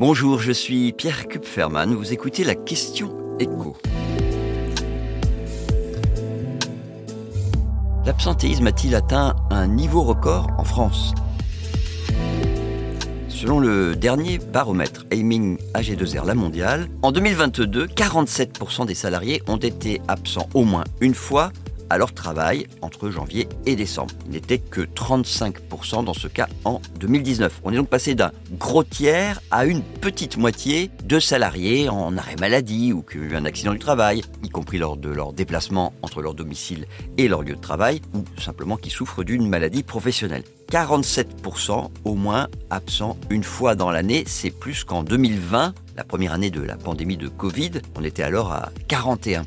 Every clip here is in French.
Bonjour, je suis Pierre Kupferman. Vous écoutez la question écho. L'absentéisme a-t-il atteint un niveau record en France? Selon le dernier baromètre Aiming AG2R La Mondiale, en 2022, 47% des salariés ont été absents au moins une fois à leur travail entre janvier et décembre. Il n'était que 35% dans ce cas en 2019. On est donc passé d'un gros tiers à une petite moitié de salariés en arrêt maladie ou qui ont eu un accident du travail, y compris lors de leur déplacement entre leur domicile et leur lieu de travail, ou simplement qui souffrent d'une maladie professionnelle. 47% au moins absents une fois dans l'année, c'est plus qu'en 2020, la première année de la pandémie de Covid, on était alors à 41%.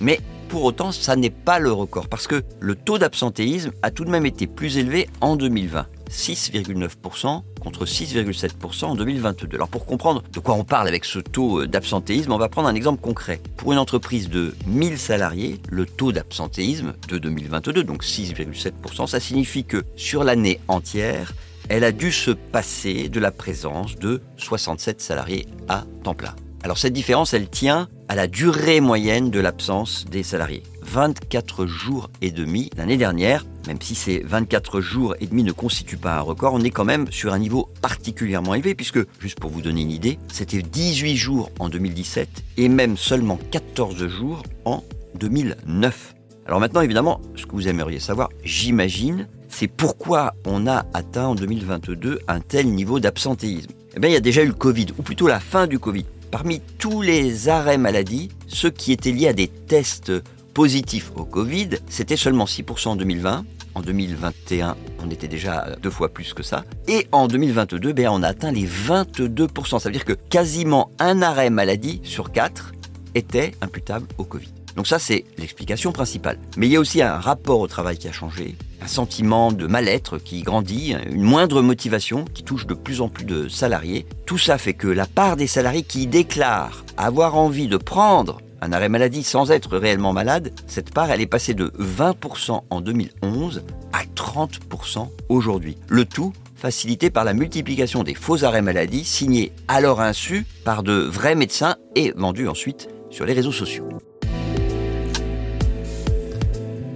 Mais pour autant, ça n'est pas le record, parce que le taux d'absentéisme a tout de même été plus élevé en 2020. 6,9% contre 6,7% en 2022. Alors pour comprendre de quoi on parle avec ce taux d'absentéisme, on va prendre un exemple concret. Pour une entreprise de 1000 salariés, le taux d'absentéisme de 2022, donc 6,7%, ça signifie que sur l'année entière, elle a dû se passer de la présence de 67 salariés à temps plein. Alors cette différence, elle tient à la durée moyenne de l'absence des salariés. 24 jours et demi l'année dernière, même si ces 24 jours et demi ne constituent pas un record, on est quand même sur un niveau particulièrement élevé puisque, juste pour vous donner une idée, c'était 18 jours en 2017 et même seulement 14 jours en 2009. Alors maintenant, évidemment, ce que vous aimeriez savoir, j'imagine, c'est pourquoi on a atteint en 2022 un tel niveau d'absentéisme. Eh bien, il y a déjà eu le Covid, ou plutôt la fin du Covid. Parmi tous les arrêts maladie, ceux qui étaient liés à des tests positifs au Covid, c'était seulement 6% en 2020. En 2021, on était déjà deux fois plus que ça. Et en 2022, ben, on a atteint les 22%. Ça veut dire que quasiment un arrêt maladie sur quatre était imputable au Covid. Donc ça, c'est l'explication principale. Mais il y a aussi un rapport au travail qui a changé, un sentiment de mal-être qui grandit, une moindre motivation qui touche de plus en plus de salariés. Tout ça fait que la part des salariés qui déclarent avoir envie de prendre un arrêt maladie sans être réellement malade, cette part, elle est passée de 20% en 2011 à 30% aujourd'hui. Le tout facilité par la multiplication des faux arrêts maladie signés à leur insu par de vrais médecins et vendus ensuite sur les réseaux sociaux.